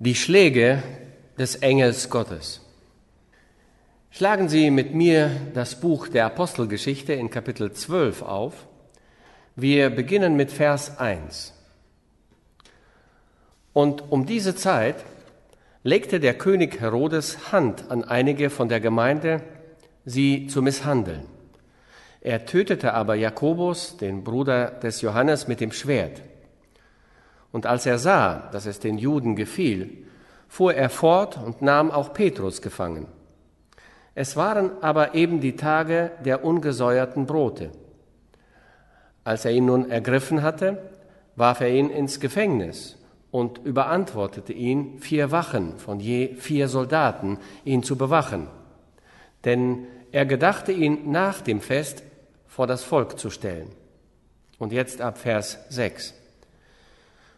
Die Schläge des Engels Gottes. Schlagen Sie mit mir das Buch der Apostelgeschichte in Kapitel 12 auf. Wir beginnen mit Vers 1. Und um diese Zeit legte der König Herodes Hand an einige von der Gemeinde, sie zu misshandeln. Er tötete aber Jakobus, den Bruder des Johannes, mit dem Schwert. Und als er sah, dass es den Juden gefiel, fuhr er fort und nahm auch Petrus gefangen. Es waren aber eben die Tage der ungesäuerten Brote. Als er ihn nun ergriffen hatte, warf er ihn ins Gefängnis und überantwortete ihn, vier Wachen von je vier Soldaten, ihn zu bewachen. Denn er gedachte ihn nach dem Fest vor das Volk zu stellen. Und jetzt ab Vers 6.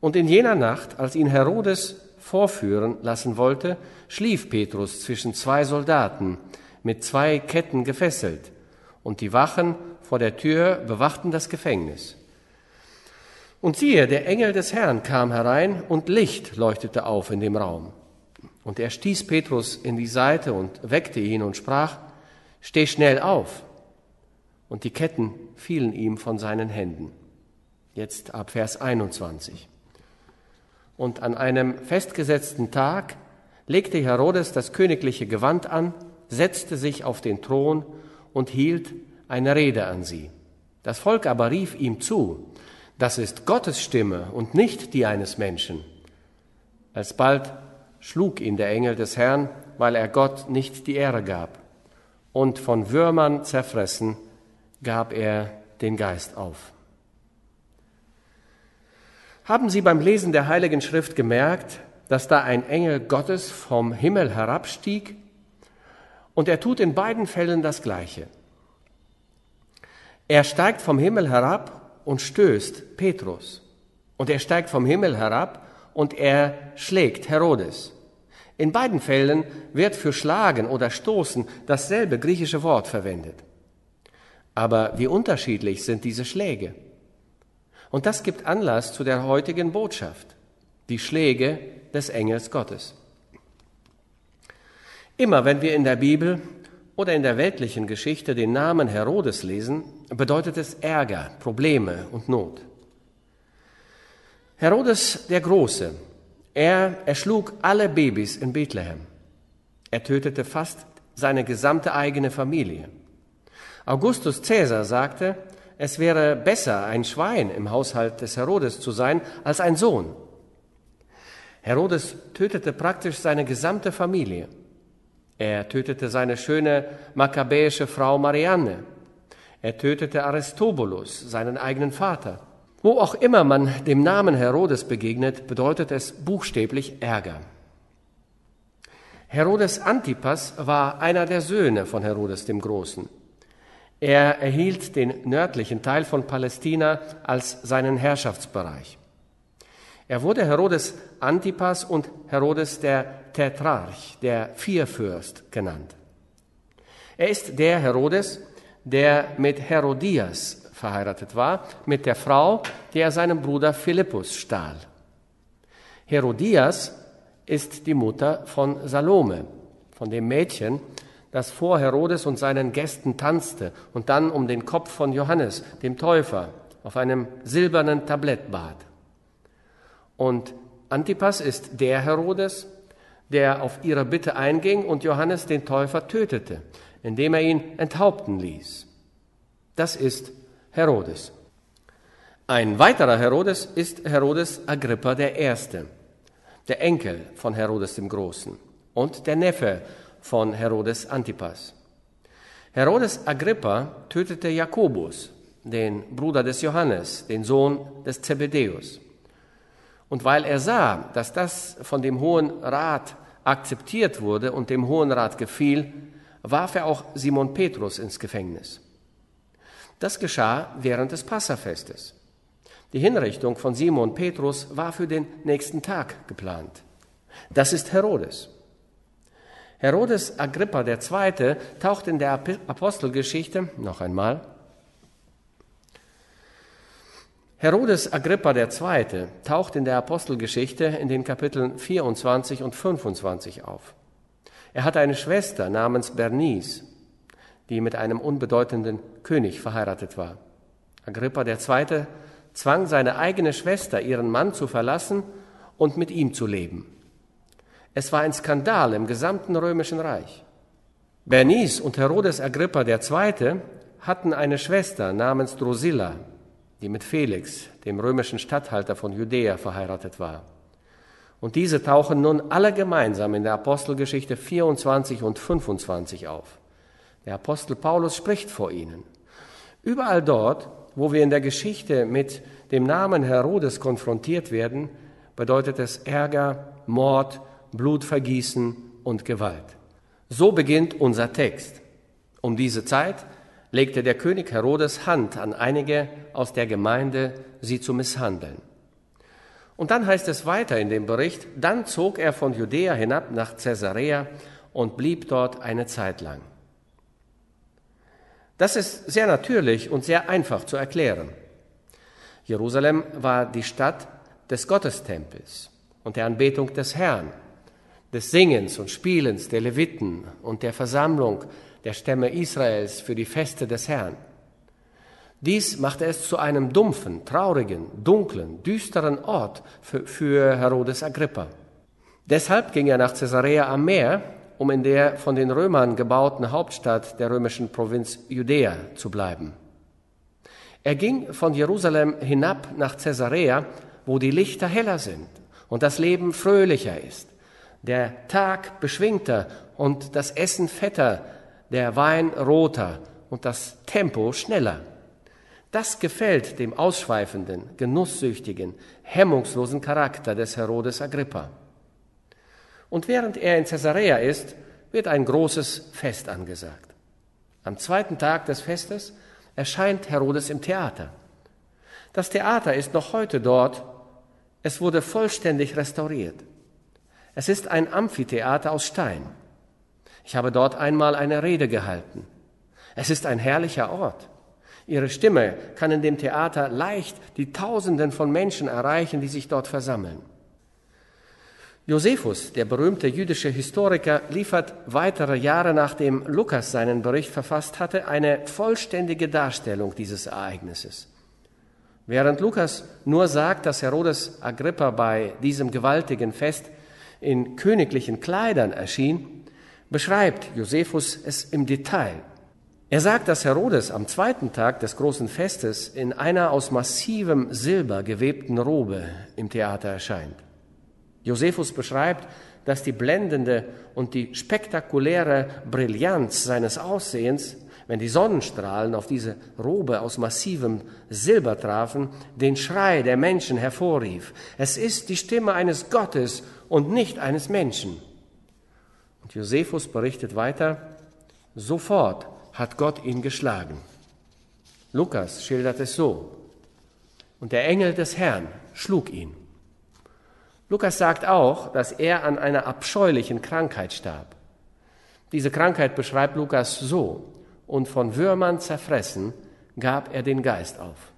Und in jener Nacht, als ihn Herodes vorführen lassen wollte, schlief Petrus zwischen zwei Soldaten, mit zwei Ketten gefesselt, und die Wachen vor der Tür bewachten das Gefängnis. Und siehe, der Engel des Herrn kam herein, und Licht leuchtete auf in dem Raum. Und er stieß Petrus in die Seite und weckte ihn und sprach, Steh schnell auf. Und die Ketten fielen ihm von seinen Händen. Jetzt ab Vers 21. Und an einem festgesetzten Tag legte Herodes das königliche Gewand an, setzte sich auf den Thron und hielt eine Rede an sie. Das Volk aber rief ihm zu, das ist Gottes Stimme und nicht die eines Menschen. Alsbald schlug ihn der Engel des Herrn, weil er Gott nicht die Ehre gab. Und von Würmern zerfressen gab er den Geist auf. Haben Sie beim Lesen der Heiligen Schrift gemerkt, dass da ein Engel Gottes vom Himmel herabstieg? Und er tut in beiden Fällen das Gleiche. Er steigt vom Himmel herab und stößt Petrus. Und er steigt vom Himmel herab und er schlägt Herodes. In beiden Fällen wird für schlagen oder stoßen dasselbe griechische Wort verwendet. Aber wie unterschiedlich sind diese Schläge? Und das gibt Anlass zu der heutigen Botschaft, die Schläge des Engels Gottes. Immer wenn wir in der Bibel oder in der weltlichen Geschichte den Namen Herodes lesen, bedeutet es Ärger, Probleme und Not. Herodes der Große, er erschlug alle Babys in Bethlehem. Er tötete fast seine gesamte eigene Familie. Augustus Caesar sagte, es wäre besser, ein Schwein im Haushalt des Herodes zu sein, als ein Sohn. Herodes tötete praktisch seine gesamte Familie. Er tötete seine schöne makkabäische Frau Marianne. Er tötete Aristobulus, seinen eigenen Vater. Wo auch immer man dem Namen Herodes begegnet, bedeutet es buchstäblich Ärger. Herodes Antipas war einer der Söhne von Herodes dem Großen. Er erhielt den nördlichen Teil von Palästina als seinen Herrschaftsbereich. Er wurde Herodes Antipas und Herodes der Tetrarch, der Vierfürst genannt. Er ist der Herodes, der mit Herodias verheiratet war, mit der Frau, die er seinem Bruder Philippus stahl. Herodias ist die Mutter von Salome, von dem Mädchen, das vor Herodes und seinen Gästen tanzte und dann um den Kopf von Johannes, dem Täufer, auf einem silbernen Tablett bat. Und Antipas ist der Herodes, der auf ihre Bitte einging und Johannes den Täufer tötete, indem er ihn enthaupten ließ. Das ist Herodes. Ein weiterer Herodes ist Herodes Agrippa der Erste, der Enkel von Herodes dem Großen und der Neffe von Herodes Antipas. Herodes Agrippa tötete Jakobus, den Bruder des Johannes, den Sohn des Zebedäus. Und weil er sah, dass das von dem Hohen Rat akzeptiert wurde und dem Hohen Rat gefiel, warf er auch Simon Petrus ins Gefängnis. Das geschah während des Passafestes. Die Hinrichtung von Simon Petrus war für den nächsten Tag geplant. Das ist Herodes. Herodes Agrippa II. taucht in der Apostelgeschichte noch einmal Herodes Agrippa II. taucht in der Apostelgeschichte in den Kapiteln 24 und 25 auf. Er hatte eine Schwester namens Bernice, die mit einem unbedeutenden König verheiratet war. Agrippa II. zwang seine eigene Schwester, ihren Mann zu verlassen und mit ihm zu leben. Es war ein Skandal im gesamten römischen Reich. Bernice und Herodes Agrippa II. hatten eine Schwester namens Drusilla, die mit Felix, dem römischen Statthalter von Judäa, verheiratet war. Und diese tauchen nun alle gemeinsam in der Apostelgeschichte 24 und 25 auf. Der Apostel Paulus spricht vor ihnen. Überall dort, wo wir in der Geschichte mit dem Namen Herodes konfrontiert werden, bedeutet es Ärger, Mord, Blutvergießen und Gewalt. So beginnt unser Text. Um diese Zeit legte der König Herodes Hand an einige aus der Gemeinde, sie zu misshandeln. Und dann heißt es weiter in dem Bericht, dann zog er von Judäa hinab nach Caesarea und blieb dort eine Zeit lang. Das ist sehr natürlich und sehr einfach zu erklären. Jerusalem war die Stadt des Gottestempels und der Anbetung des Herrn, des Singens und Spielens der Leviten und der Versammlung der Stämme Israels für die Feste des Herrn. Dies machte es zu einem dumpfen, traurigen, dunklen, düsteren Ort für, für Herodes Agrippa. Deshalb ging er nach Caesarea am Meer, um in der von den Römern gebauten Hauptstadt der römischen Provinz Judäa zu bleiben. Er ging von Jerusalem hinab nach Caesarea, wo die Lichter heller sind und das Leben fröhlicher ist, der Tag beschwingter und das Essen fetter, der Wein roter und das Tempo schneller. Das gefällt dem ausschweifenden, genusssüchtigen, hemmungslosen Charakter des Herodes Agrippa. Und während er in Caesarea ist, wird ein großes Fest angesagt. Am zweiten Tag des Festes erscheint Herodes im Theater. Das Theater ist noch heute dort. Es wurde vollständig restauriert. Es ist ein Amphitheater aus Stein. Ich habe dort einmal eine Rede gehalten. Es ist ein herrlicher Ort. Ihre Stimme kann in dem Theater leicht die Tausenden von Menschen erreichen, die sich dort versammeln. Josephus, der berühmte jüdische Historiker, liefert weitere Jahre nachdem Lukas seinen Bericht verfasst hatte, eine vollständige Darstellung dieses Ereignisses. Während Lukas nur sagt, dass Herodes Agrippa bei diesem gewaltigen Fest in königlichen Kleidern erschien, beschreibt Josephus es im Detail. Er sagt, dass Herodes am zweiten Tag des großen Festes in einer aus massivem Silber gewebten Robe im Theater erscheint. Josephus beschreibt, dass die blendende und die spektakuläre Brillanz seines Aussehens, wenn die Sonnenstrahlen auf diese Robe aus massivem Silber trafen, den Schrei der Menschen hervorrief. Es ist die Stimme eines Gottes und nicht eines Menschen. Und Josephus berichtet weiter, sofort hat Gott ihn geschlagen. Lukas schildert es so. Und der Engel des Herrn schlug ihn. Lukas sagt auch, dass er an einer abscheulichen Krankheit starb. Diese Krankheit beschreibt Lukas so, und von Würmern zerfressen gab er den Geist auf.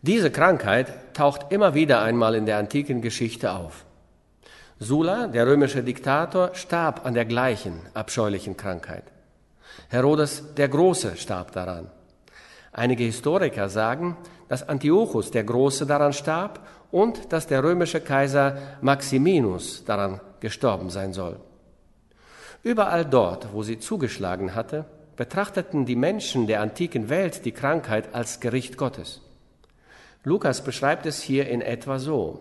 Diese Krankheit taucht immer wieder einmal in der antiken Geschichte auf. Sulla, der römische Diktator, starb an der gleichen abscheulichen Krankheit. Herodes der Große starb daran. Einige Historiker sagen, dass Antiochus der Große daran starb und dass der römische Kaiser Maximinus daran gestorben sein soll. Überall dort, wo sie zugeschlagen hatte, betrachteten die Menschen der antiken Welt die Krankheit als Gericht Gottes. Lukas beschreibt es hier in etwa so.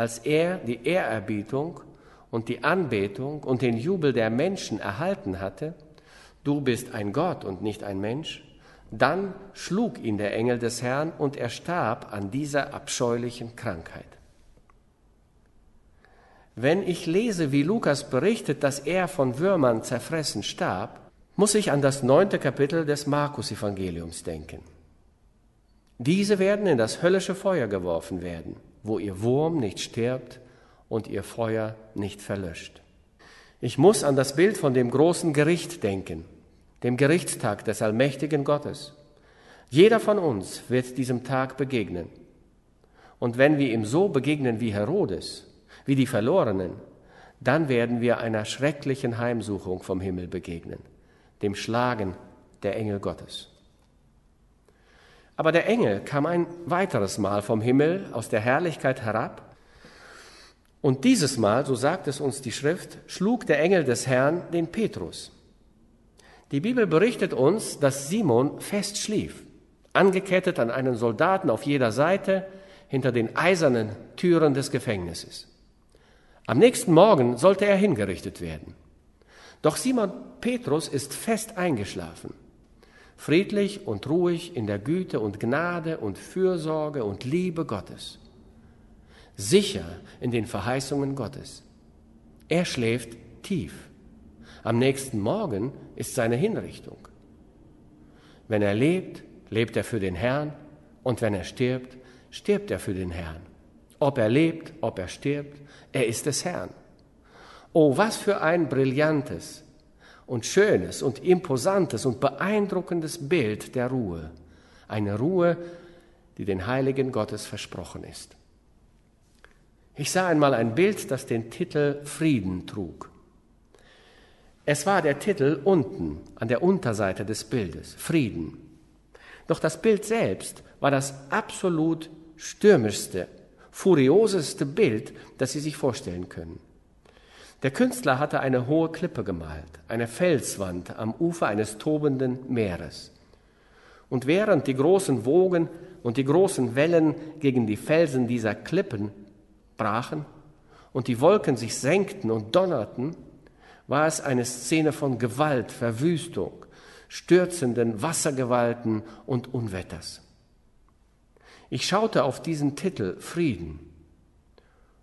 Als er die Ehrerbietung und die Anbetung und den Jubel der Menschen erhalten hatte, du bist ein Gott und nicht ein Mensch, dann schlug ihn der Engel des Herrn und er starb an dieser abscheulichen Krankheit. Wenn ich lese, wie Lukas berichtet, dass er von Würmern zerfressen starb, muss ich an das neunte Kapitel des Markus-Evangeliums denken. Diese werden in das höllische Feuer geworfen werden, wo ihr Wurm nicht stirbt und ihr Feuer nicht verlöscht. Ich muss an das Bild von dem großen Gericht denken, dem Gerichtstag des allmächtigen Gottes. Jeder von uns wird diesem Tag begegnen. Und wenn wir ihm so begegnen wie Herodes, wie die Verlorenen, dann werden wir einer schrecklichen Heimsuchung vom Himmel begegnen, dem Schlagen der Engel Gottes. Aber der Engel kam ein weiteres Mal vom Himmel aus der Herrlichkeit herab. Und dieses Mal, so sagt es uns die Schrift, schlug der Engel des Herrn den Petrus. Die Bibel berichtet uns, dass Simon fest schlief, angekettet an einen Soldaten auf jeder Seite hinter den eisernen Türen des Gefängnisses. Am nächsten Morgen sollte er hingerichtet werden. Doch Simon Petrus ist fest eingeschlafen friedlich und ruhig in der Güte und Gnade und Fürsorge und Liebe Gottes, sicher in den Verheißungen Gottes. Er schläft tief. Am nächsten Morgen ist seine Hinrichtung. Wenn er lebt, lebt er für den Herrn und wenn er stirbt, stirbt er für den Herrn. Ob er lebt, ob er stirbt, er ist des Herrn. Oh, was für ein brillantes, und schönes und imposantes und beeindruckendes Bild der Ruhe. Eine Ruhe, die den Heiligen Gottes versprochen ist. Ich sah einmal ein Bild, das den Titel Frieden trug. Es war der Titel unten an der Unterseite des Bildes, Frieden. Doch das Bild selbst war das absolut stürmischste, furioseste Bild, das Sie sich vorstellen können. Der Künstler hatte eine hohe Klippe gemalt, eine Felswand am Ufer eines tobenden Meeres. Und während die großen Wogen und die großen Wellen gegen die Felsen dieser Klippen brachen und die Wolken sich senkten und donnerten, war es eine Szene von Gewalt, Verwüstung, stürzenden Wassergewalten und Unwetters. Ich schaute auf diesen Titel Frieden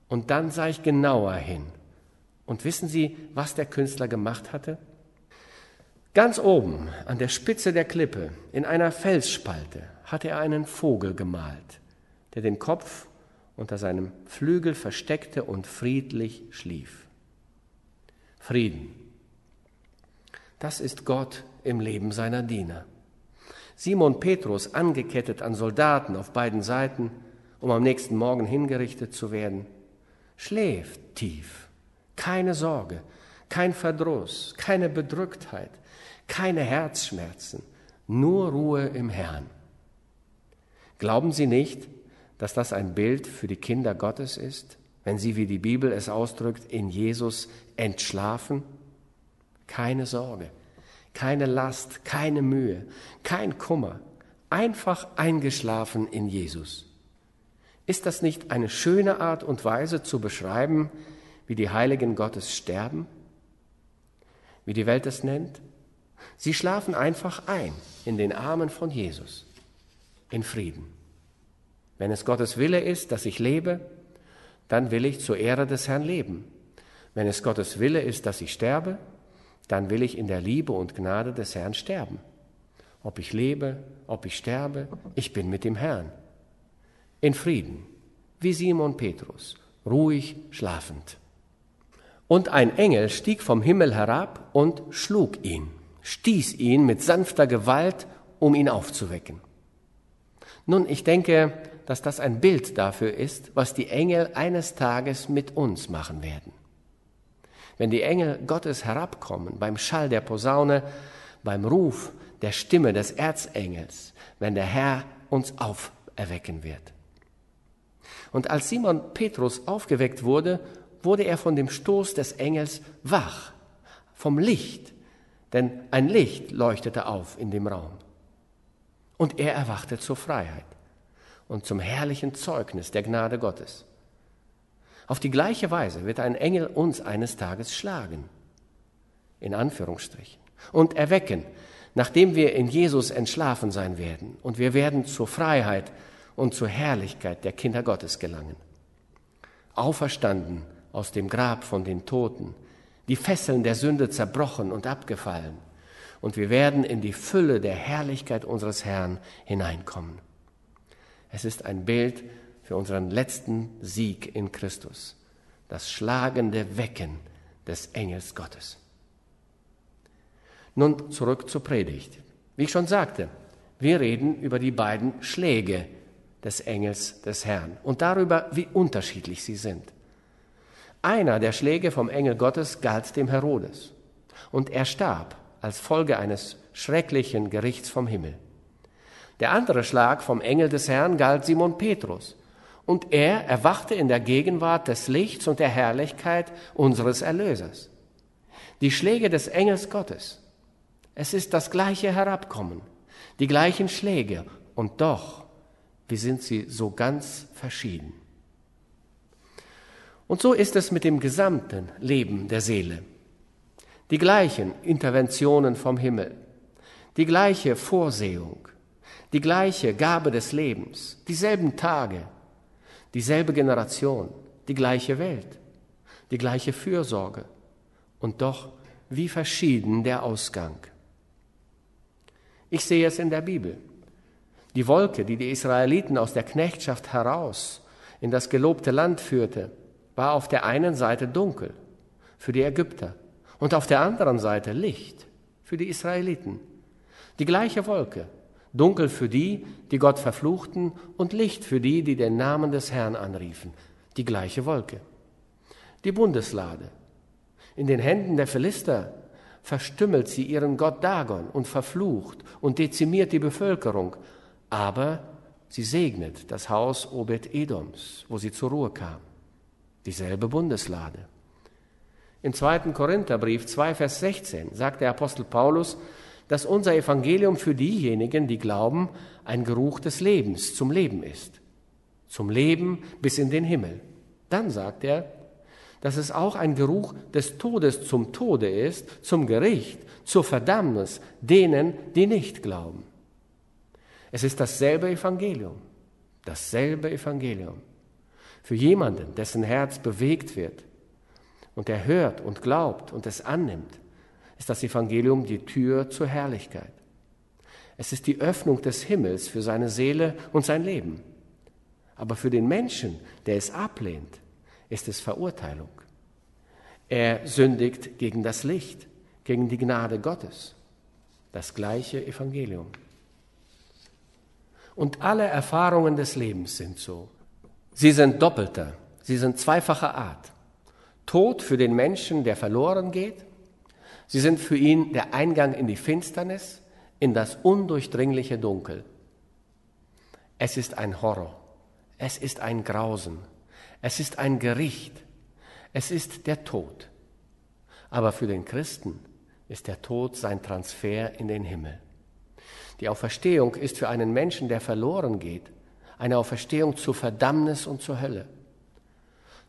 und dann sah ich genauer hin und wissen Sie, was der Künstler gemacht hatte? Ganz oben an der Spitze der Klippe, in einer Felsspalte, hatte er einen Vogel gemalt, der den Kopf unter seinem Flügel versteckte und friedlich schlief. Frieden. Das ist Gott im Leben seiner Diener. Simon Petrus, angekettet an Soldaten auf beiden Seiten, um am nächsten Morgen hingerichtet zu werden, schläft tief keine Sorge, kein Verdruss, keine Bedrücktheit, keine Herzschmerzen, nur Ruhe im Herrn. Glauben Sie nicht, dass das ein Bild für die Kinder Gottes ist, wenn sie, wie die Bibel es ausdrückt, in Jesus entschlafen? Keine Sorge, keine Last, keine Mühe, kein Kummer, einfach eingeschlafen in Jesus. Ist das nicht eine schöne Art und Weise zu beschreiben, wie die Heiligen Gottes sterben, wie die Welt es nennt. Sie schlafen einfach ein in den Armen von Jesus, in Frieden. Wenn es Gottes Wille ist, dass ich lebe, dann will ich zur Ehre des Herrn leben. Wenn es Gottes Wille ist, dass ich sterbe, dann will ich in der Liebe und Gnade des Herrn sterben. Ob ich lebe, ob ich sterbe, ich bin mit dem Herrn. In Frieden, wie Simon Petrus, ruhig schlafend. Und ein Engel stieg vom Himmel herab und schlug ihn, stieß ihn mit sanfter Gewalt, um ihn aufzuwecken. Nun, ich denke, dass das ein Bild dafür ist, was die Engel eines Tages mit uns machen werden. Wenn die Engel Gottes herabkommen, beim Schall der Posaune, beim Ruf der Stimme des Erzengels, wenn der Herr uns auferwecken wird. Und als Simon Petrus aufgeweckt wurde, wurde er von dem Stoß des Engels wach, vom Licht, denn ein Licht leuchtete auf in dem Raum. Und er erwachte zur Freiheit und zum herrlichen Zeugnis der Gnade Gottes. Auf die gleiche Weise wird ein Engel uns eines Tages schlagen, in Anführungsstrichen, und erwecken, nachdem wir in Jesus entschlafen sein werden, und wir werden zur Freiheit und zur Herrlichkeit der Kinder Gottes gelangen. Auferstanden aus dem Grab von den Toten, die Fesseln der Sünde zerbrochen und abgefallen, und wir werden in die Fülle der Herrlichkeit unseres Herrn hineinkommen. Es ist ein Bild für unseren letzten Sieg in Christus, das schlagende Wecken des Engels Gottes. Nun zurück zur Predigt. Wie ich schon sagte, Wir reden über die beiden Schläge des Engels des Herrn und darüber, wie unterschiedlich sie sind. Einer der Schläge vom Engel Gottes galt dem Herodes und er starb als Folge eines schrecklichen Gerichts vom Himmel. Der andere Schlag vom Engel des Herrn galt Simon Petrus und er erwachte in der Gegenwart des Lichts und der Herrlichkeit unseres Erlösers. Die Schläge des Engels Gottes. Es ist das gleiche Herabkommen, die gleichen Schläge und doch, wie sind sie so ganz verschieden. Und so ist es mit dem gesamten Leben der Seele. Die gleichen Interventionen vom Himmel, die gleiche Vorsehung, die gleiche Gabe des Lebens, dieselben Tage, dieselbe Generation, die gleiche Welt, die gleiche Fürsorge und doch wie verschieden der Ausgang. Ich sehe es in der Bibel. Die Wolke, die die Israeliten aus der Knechtschaft heraus in das gelobte Land führte, war auf der einen Seite dunkel für die Ägypter und auf der anderen Seite Licht für die Israeliten. Die gleiche Wolke, dunkel für die, die Gott verfluchten und Licht für die, die den Namen des Herrn anriefen. Die gleiche Wolke. Die Bundeslade. In den Händen der Philister verstümmelt sie ihren Gott Dagon und verflucht und dezimiert die Bevölkerung. Aber sie segnet das Haus Obed-Edoms, wo sie zur Ruhe kam dieselbe Bundeslade. Im zweiten Korintherbrief 2, Vers 16 sagt der Apostel Paulus, dass unser Evangelium für diejenigen, die glauben, ein Geruch des Lebens zum Leben ist. Zum Leben bis in den Himmel. Dann sagt er, dass es auch ein Geruch des Todes zum Tode ist, zum Gericht, zur Verdammnis denen, die nicht glauben. Es ist dasselbe Evangelium, dasselbe Evangelium. Für jemanden, dessen Herz bewegt wird und der hört und glaubt und es annimmt, ist das Evangelium die Tür zur Herrlichkeit. Es ist die Öffnung des Himmels für seine Seele und sein Leben. Aber für den Menschen, der es ablehnt, ist es Verurteilung. Er sündigt gegen das Licht, gegen die Gnade Gottes. Das gleiche Evangelium. Und alle Erfahrungen des Lebens sind so. Sie sind doppelter, sie sind zweifacher Art. Tod für den Menschen, der verloren geht. Sie sind für ihn der Eingang in die Finsternis, in das undurchdringliche Dunkel. Es ist ein Horror, es ist ein Grausen, es ist ein Gericht, es ist der Tod. Aber für den Christen ist der Tod sein Transfer in den Himmel. Die Auferstehung ist für einen Menschen, der verloren geht, eine Auferstehung zur Verdammnis und zur Hölle.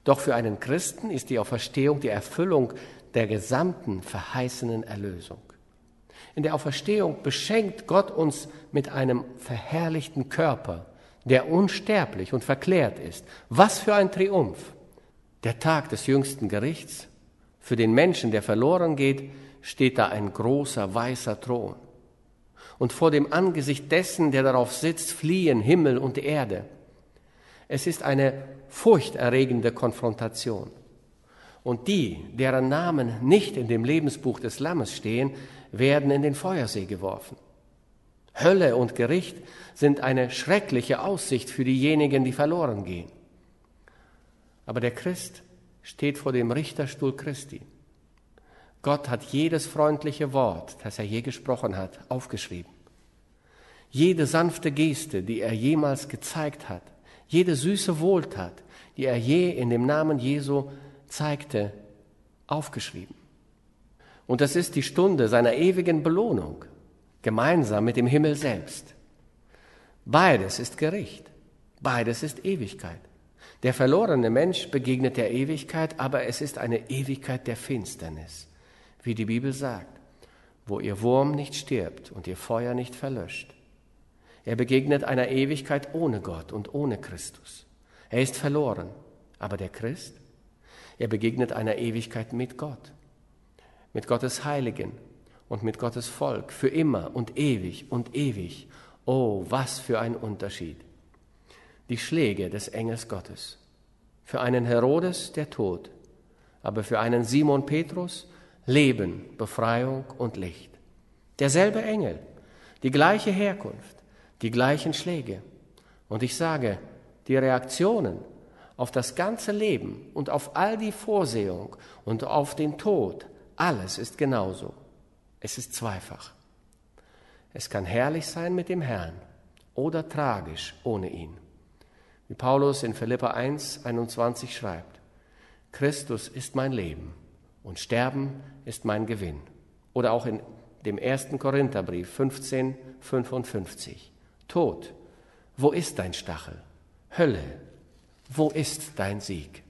Doch für einen Christen ist die Auferstehung die Erfüllung der gesamten verheißenen Erlösung. In der Auferstehung beschenkt Gott uns mit einem verherrlichten Körper, der unsterblich und verklärt ist. Was für ein Triumph! Der Tag des jüngsten Gerichts. Für den Menschen, der verloren geht, steht da ein großer weißer Thron und vor dem Angesicht dessen, der darauf sitzt, fliehen Himmel und Erde. Es ist eine furchterregende Konfrontation. Und die, deren Namen nicht in dem Lebensbuch des Lammes stehen, werden in den Feuersee geworfen. Hölle und Gericht sind eine schreckliche Aussicht für diejenigen, die verloren gehen. Aber der Christ steht vor dem Richterstuhl Christi. Gott hat jedes freundliche Wort, das er je gesprochen hat, aufgeschrieben. Jede sanfte Geste, die er jemals gezeigt hat, jede süße Wohltat, die er je in dem Namen Jesu zeigte, aufgeschrieben. Und das ist die Stunde seiner ewigen Belohnung, gemeinsam mit dem Himmel selbst. Beides ist Gericht, beides ist Ewigkeit. Der verlorene Mensch begegnet der Ewigkeit, aber es ist eine Ewigkeit der Finsternis wie die Bibel sagt, wo ihr Wurm nicht stirbt und ihr Feuer nicht verlöscht. Er begegnet einer Ewigkeit ohne Gott und ohne Christus. Er ist verloren, aber der Christ, er begegnet einer Ewigkeit mit Gott, mit Gottes Heiligen und mit Gottes Volk, für immer und ewig und ewig. Oh, was für ein Unterschied. Die Schläge des Engels Gottes. Für einen Herodes der Tod, aber für einen Simon Petrus Leben, Befreiung und Licht. Derselbe Engel, die gleiche Herkunft, die gleichen Schläge. Und ich sage, die Reaktionen auf das ganze Leben und auf all die Vorsehung und auf den Tod, alles ist genauso. Es ist zweifach. Es kann herrlich sein mit dem Herrn oder tragisch ohne ihn. Wie Paulus in Philippa 1, 21 schreibt, Christus ist mein Leben und Sterben ist mein Gewinn. Oder auch in dem ersten Korintherbrief 15, 55. Tod, wo ist dein Stachel? Hölle, wo ist dein Sieg?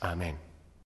Amen.